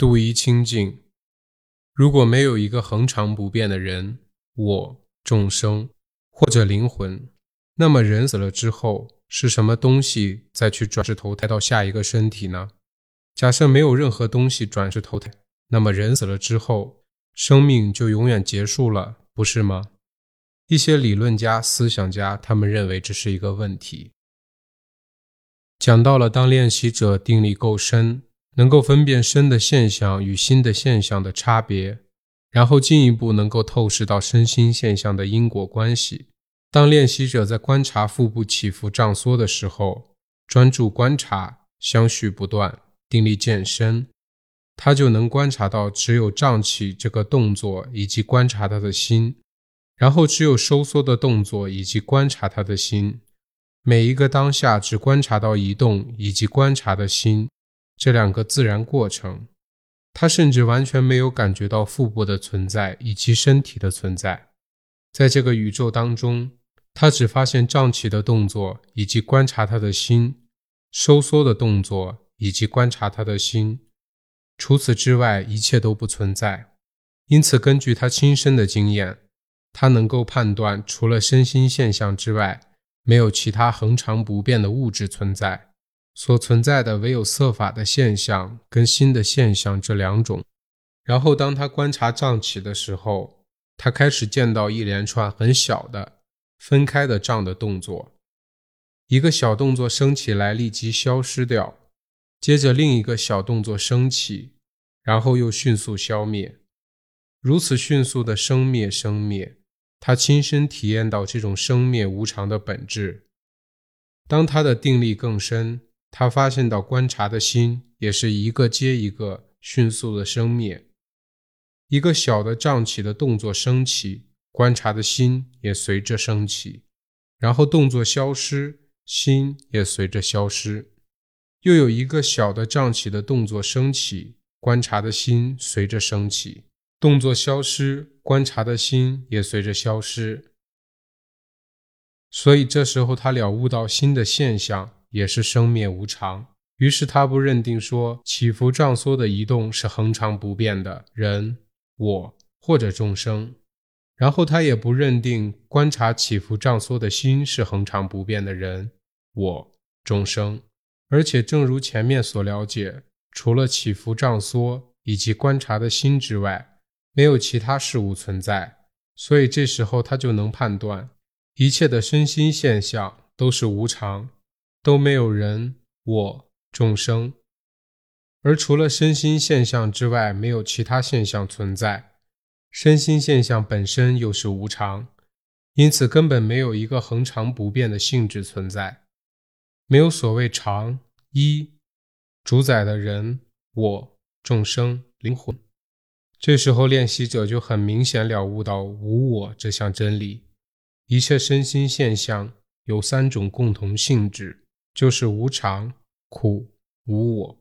度一清净。如果没有一个恒常不变的人，我、众生或者灵魂，那么人死了之后是什么东西再去转世投胎到下一个身体呢？假设没有任何东西转世投胎，那么人死了之后，生命就永远结束了，不是吗？一些理论家、思想家，他们认为这是一个问题。讲到了，当练习者定力够深，能够分辨身的现象与心的现象的差别，然后进一步能够透视到身心现象的因果关系。当练习者在观察腹部起伏胀缩的时候，专注观察，相续不断，定力渐深，他就能观察到只有胀起这个动作，以及观察他的心，然后只有收缩的动作，以及观察他的心。每一个当下只观察到移动以及观察的心这两个自然过程，他甚至完全没有感觉到腹部的存在以及身体的存在。在这个宇宙当中，他只发现胀起的动作以及观察他的心，收缩的动作以及观察他的心。除此之外，一切都不存在。因此，根据他亲身的经验，他能够判断，除了身心现象之外。没有其他恒常不变的物质存在，所存在的唯有色法的现象跟心的现象这两种。然后，当他观察胀起的时候，他开始见到一连串很小的分开的胀的动作，一个小动作升起来立即消失掉，接着另一个小动作升起，然后又迅速消灭，如此迅速的生灭生灭。他亲身体验到这种生灭无常的本质。当他的定力更深，他发现到观察的心也是一个接一个迅速的生灭。一个小的胀起的动作升起，观察的心也随着升起，然后动作消失，心也随着消失。又有一个小的胀起的动作升起，观察的心随着升起。动作消失，观察的心也随着消失。所以这时候他了悟到心的现象也是生灭无常，于是他不认定说起伏胀缩的移动是恒常不变的人、我或者众生，然后他也不认定观察起伏胀缩的心是恒常不变的人、我、众生，而且正如前面所了解，除了起伏胀缩以及观察的心之外。没有其他事物存在，所以这时候他就能判断一切的身心现象都是无常，都没有人、我、众生，而除了身心现象之外，没有其他现象存在。身心现象本身又是无常，因此根本没有一个恒常不变的性质存在，没有所谓常一主宰的人、我、众生、灵魂。这时候，练习者就很明显了悟到无我这项真理。一切身心现象有三种共同性质，就是无常、苦、无我。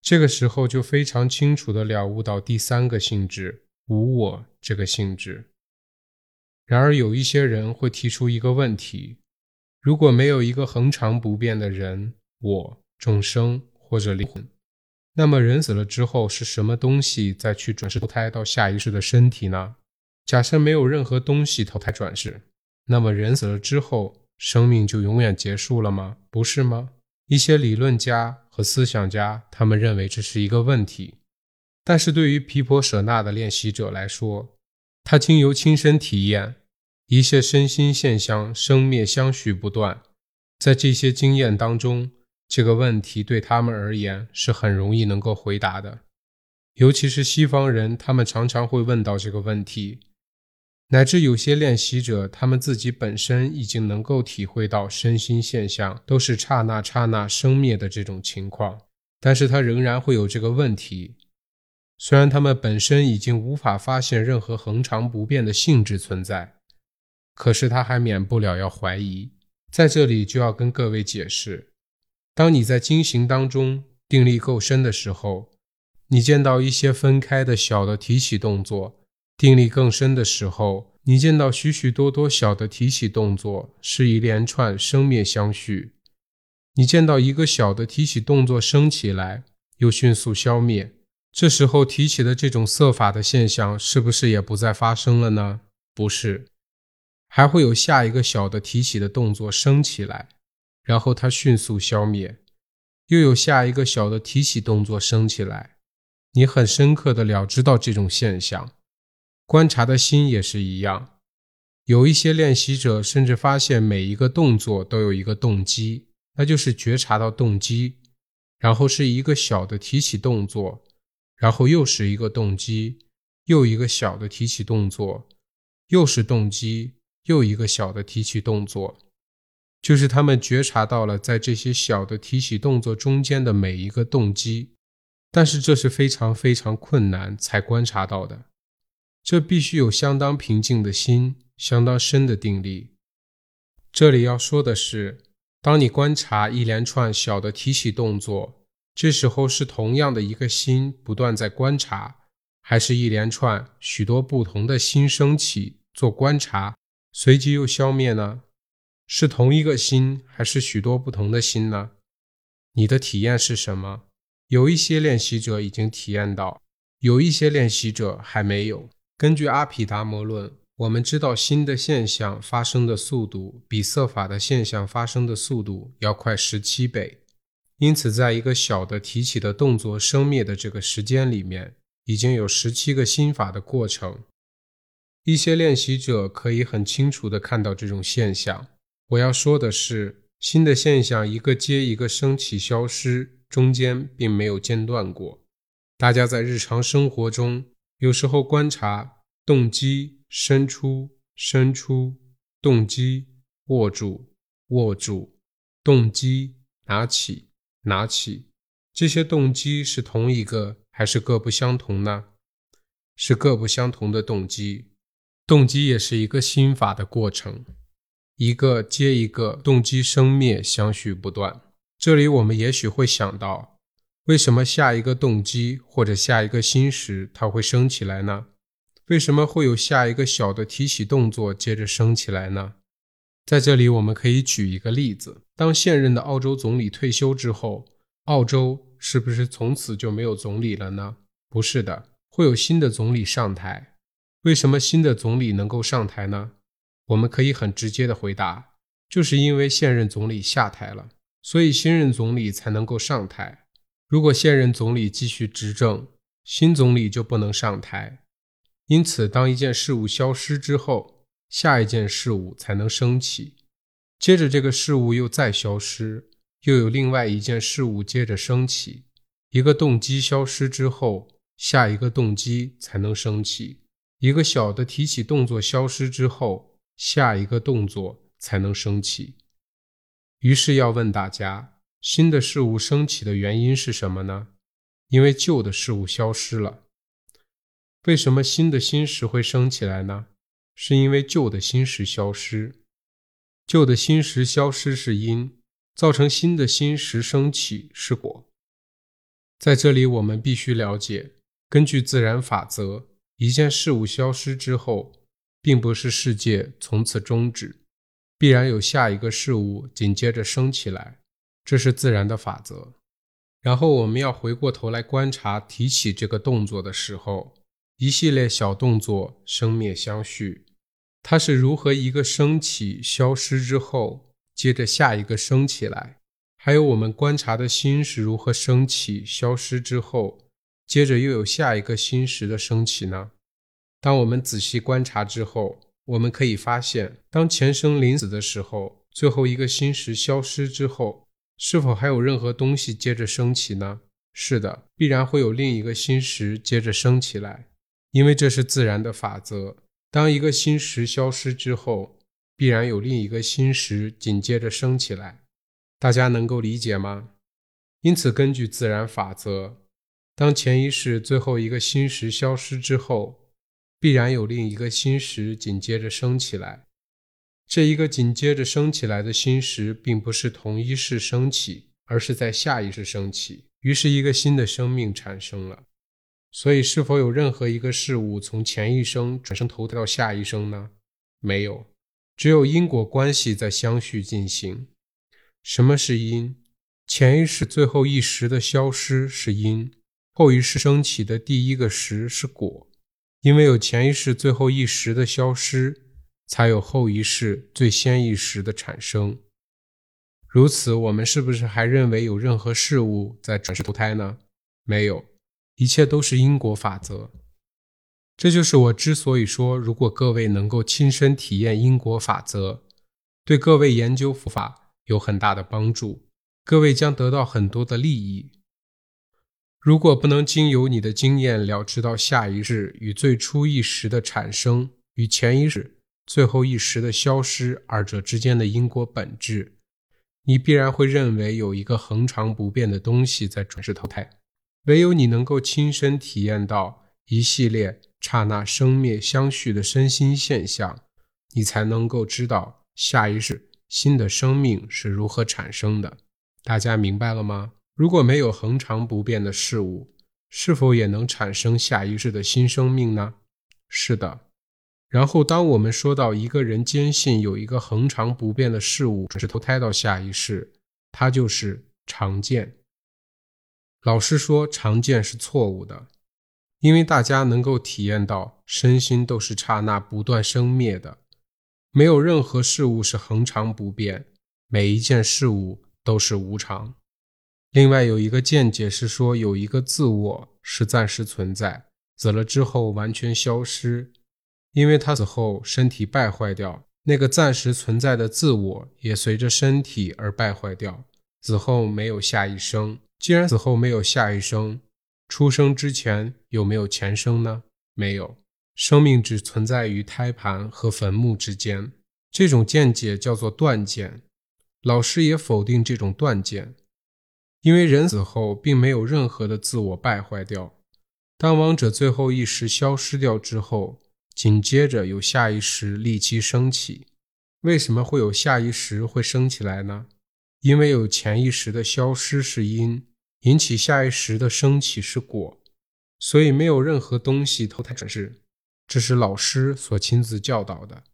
这个时候就非常清楚地了悟到第三个性质——无我这个性质。然而，有一些人会提出一个问题：如果没有一个恒常不变的人、我、众生或者灵魂？那么人死了之后是什么东西再去转世投胎到下一世的身体呢？假设没有任何东西投胎转世，那么人死了之后生命就永远结束了吗？不是吗？一些理论家和思想家他们认为这是一个问题，但是对于毗婆舍那的练习者来说，他经由亲身体验，一切身心现象生灭相续不断，在这些经验当中。这个问题对他们而言是很容易能够回答的，尤其是西方人，他们常常会问到这个问题，乃至有些练习者，他们自己本身已经能够体会到身心现象都是刹那刹那生灭的这种情况，但是他仍然会有这个问题。虽然他们本身已经无法发现任何恒常不变的性质存在，可是他还免不了要怀疑。在这里就要跟各位解释。当你在经行当中定力够深的时候，你见到一些分开的小的提起动作；定力更深的时候，你见到许许多多小的提起动作是一连串生灭相续。你见到一个小的提起动作升起来，又迅速消灭，这时候提起的这种色法的现象，是不是也不再发生了呢？不是，还会有下一个小的提起的动作升起来，然后它迅速消灭，又有下一个小的提起动作升起来。你很深刻的了知到这种现象，观察的心也是一样。有一些练习者甚至发现每一个动作都有一个动机，那就是觉察到动机，然后是一个小的提起动作，然后又是一个动机，又一个小的提起动作，又是动机，又一个小的提起动作，就是他们觉察到了在这些小的提起动作中间的每一个动机。但是这是非常非常困难才观察到的，这必须有相当平静的心，相当深的定力。这里要说的是，当你观察一连串小的提起动作，这时候是同样的一个心不断在观察，还是一连串许多不同的心升起做观察，随即又消灭呢？是同一个心，还是许多不同的心呢？你的体验是什么？有一些练习者已经体验到，有一些练习者还没有。根据阿毗达摩论，我们知道新的现象发生的速度比色法的现象发生的速度要快十七倍。因此，在一个小的提起的动作生灭的这个时间里面，已经有十七个心法的过程。一些练习者可以很清楚地看到这种现象。我要说的是，新的现象一个接一个升起、消失。中间并没有间断过。大家在日常生活中，有时候观察动机伸出、伸出，动机握住、握住，动机拿起、拿起，这些动机是同一个还是各不相同呢？是各不相同的动机。动机也是一个心法的过程，一个接一个，动机生灭，相续不断。这里我们也许会想到，为什么下一个动机或者下一个心时它会升起来呢？为什么会有下一个小的提起动作接着升起来呢？在这里我们可以举一个例子：当现任的澳洲总理退休之后，澳洲是不是从此就没有总理了呢？不是的，会有新的总理上台。为什么新的总理能够上台呢？我们可以很直接的回答，就是因为现任总理下台了。所以新任总理才能够上台。如果现任总理继续执政，新总理就不能上台。因此，当一件事物消失之后，下一件事物才能升起。接着，这个事物又再消失，又有另外一件事物接着升起。一个动机消失之后，下一个动机才能升起。一个小的提起动作消失之后，下一个动作才能升起。于是要问大家：新的事物升起的原因是什么呢？因为旧的事物消失了。为什么新的心识会升起来呢？是因为旧的心识消失。旧的心识消失是因，造成新的心识升起是果。在这里，我们必须了解，根据自然法则，一件事物消失之后，并不是世界从此终止。必然有下一个事物紧接着升起来，这是自然的法则。然后我们要回过头来观察提起这个动作的时候，一系列小动作生灭相续，它是如何一个升起消失之后，接着下一个升起来？还有我们观察的心是如何升起消失之后，接着又有下一个心识的升起呢？当我们仔细观察之后。我们可以发现，当前生临死的时候，最后一个心识消失之后，是否还有任何东西接着升起呢？是的，必然会有另一个心识接着升起来，因为这是自然的法则。当一个心识消失之后，必然有另一个心识紧接着升起来。大家能够理解吗？因此，根据自然法则，当前一世最后一个心识消失之后，必然有另一个心识紧接着升起来，这一个紧接着升起来的心识，并不是同一世升起，而是在下一世升起，于是一个新的生命产生了。所以，是否有任何一个事物从前一生转生投胎到下一生呢？没有，只有因果关系在相续进行。什么是因？前一世最后一时的消失是因，后一世升起的第一个时是果，因为有前一世最后一时的消失，才有后一世最先一时的产生。如此，我们是不是还认为有任何事物在转世投胎呢？没有，一切都是因果法则。这就是我之所以说，如果各位能够亲身体验因果法则，对各位研究佛法有很大的帮助，各位将得到很多的利益。如果不能经由你的经验了知到下一世与最初一时的产生与前一世最后一时的消失二者之间的因果本质，你必然会认为有一个恒常不变的东西在转世投胎。唯有你能够亲身体验到一系列刹那生灭相续的身心现象，你才能够知道下一世新的生命是如何产生的。大家明白了吗？如果没有恒常不变的事物，是否也能产生下一世的新生命呢？是的。然后，当我们说到一个人坚信有一个恒常不变的事物转世投胎到下一世，它就是常见。老师说，常见是错误的，因为大家能够体验到身心都是刹那不断生灭的，没有任何事物是恒常不变，每一件事物都是无常。另外有一个见解是说，有一个自我是暂时存在，死了之后完全消失。因为他死后身体败坏掉，那个暂时存在的自我也随着身体而败坏掉。死后没有下一生，既然死后没有下一生，出生之前有没有前生呢？没有，生命只存在于胎盘和坟墓之间。这种见解叫做断见。老师也否定这种断见，因为人死后并没有任何的自我败坏掉。当亡者最后一时消失掉之后。紧接着有下意识立即升起，为什么会有下意识会升起来呢？因为有前一时的消失是因，引起下意识的升起是果，所以没有任何东西投胎转世，这是老师所亲自教导的。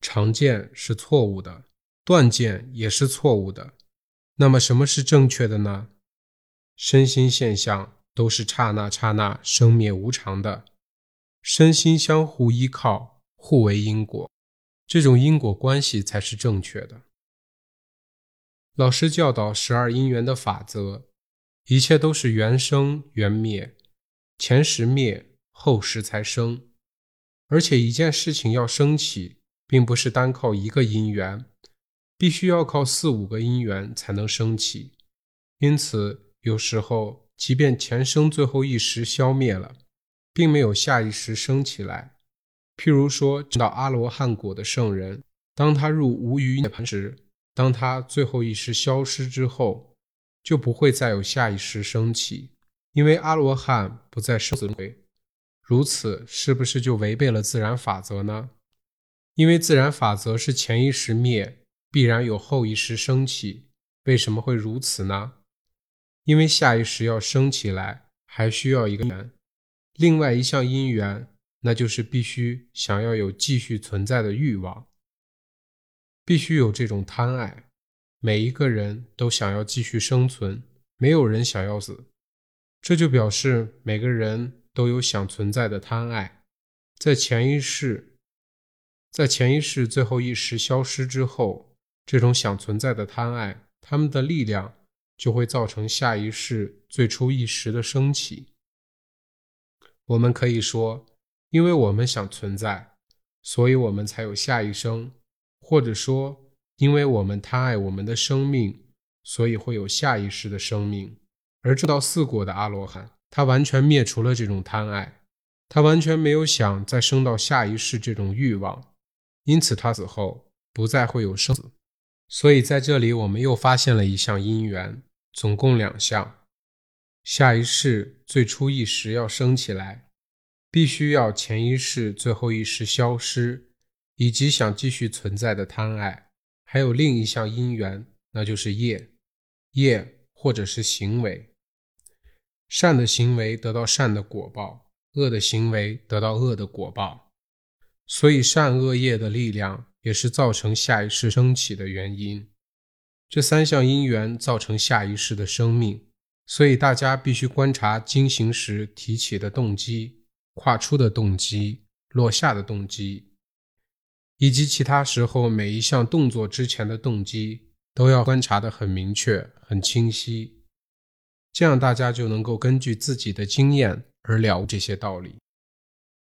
常见是错误的，断见也是错误的，那么什么是正确的呢？身心现象都是刹那刹那生灭无常的。身心相互依靠，互为因果，这种因果关系才是正确的。老师教导十二因缘的法则，一切都是缘生缘灭，前时灭，后时才生。而且一件事情要升起，并不是单靠一个因缘，必须要靠四五个因缘才能升起。因此，有时候即便前生最后一时消灭了。并没有下意识升起来。譬如说，知道阿罗汉果的圣人，当他入无余涅盘时，当他最后一时消失之后，就不会再有下意识升起，因为阿罗汉不再生死轮回。如此，是不是就违背了自然法则呢？因为自然法则是前一时灭，必然有后一时升起。为什么会如此呢？因为下一时要升起来，还需要一个缘。另外一项因缘，那就是必须想要有继续存在的欲望，必须有这种贪爱。每一个人都想要继续生存，没有人想要死，这就表示每个人都有想存在的贪爱。在前一世，在前一世最后一时消失之后，这种想存在的贪爱，他们的力量就会造成下一世最初一时的升起。我们可以说，因为我们想存在，所以我们才有下一生；或者说，因为我们贪爱我们的生命，所以会有下一世的生命。而这道四果的阿罗汉，他完全灭除了这种贪爱，他完全没有想再生到下一世这种欲望，因此他死后不再会有生死。所以在这里，我们又发现了一项因缘，总共两项。下一世最初一时要升起来，必须要前一世最后一时消失，以及想继续存在的贪爱，还有另一项因缘，那就是业，业或者是行为。善的行为得到善的果报，恶的行为得到恶的果报。所以善恶业的力量也是造成下一世升起的原因。这三项因缘造成下一世的生命。所以大家必须观察经行时提起的动机、跨出的动机、落下的动机，以及其他时候每一项动作之前的动机，都要观察的很明确、很清晰。这样大家就能够根据自己的经验而了这些道理。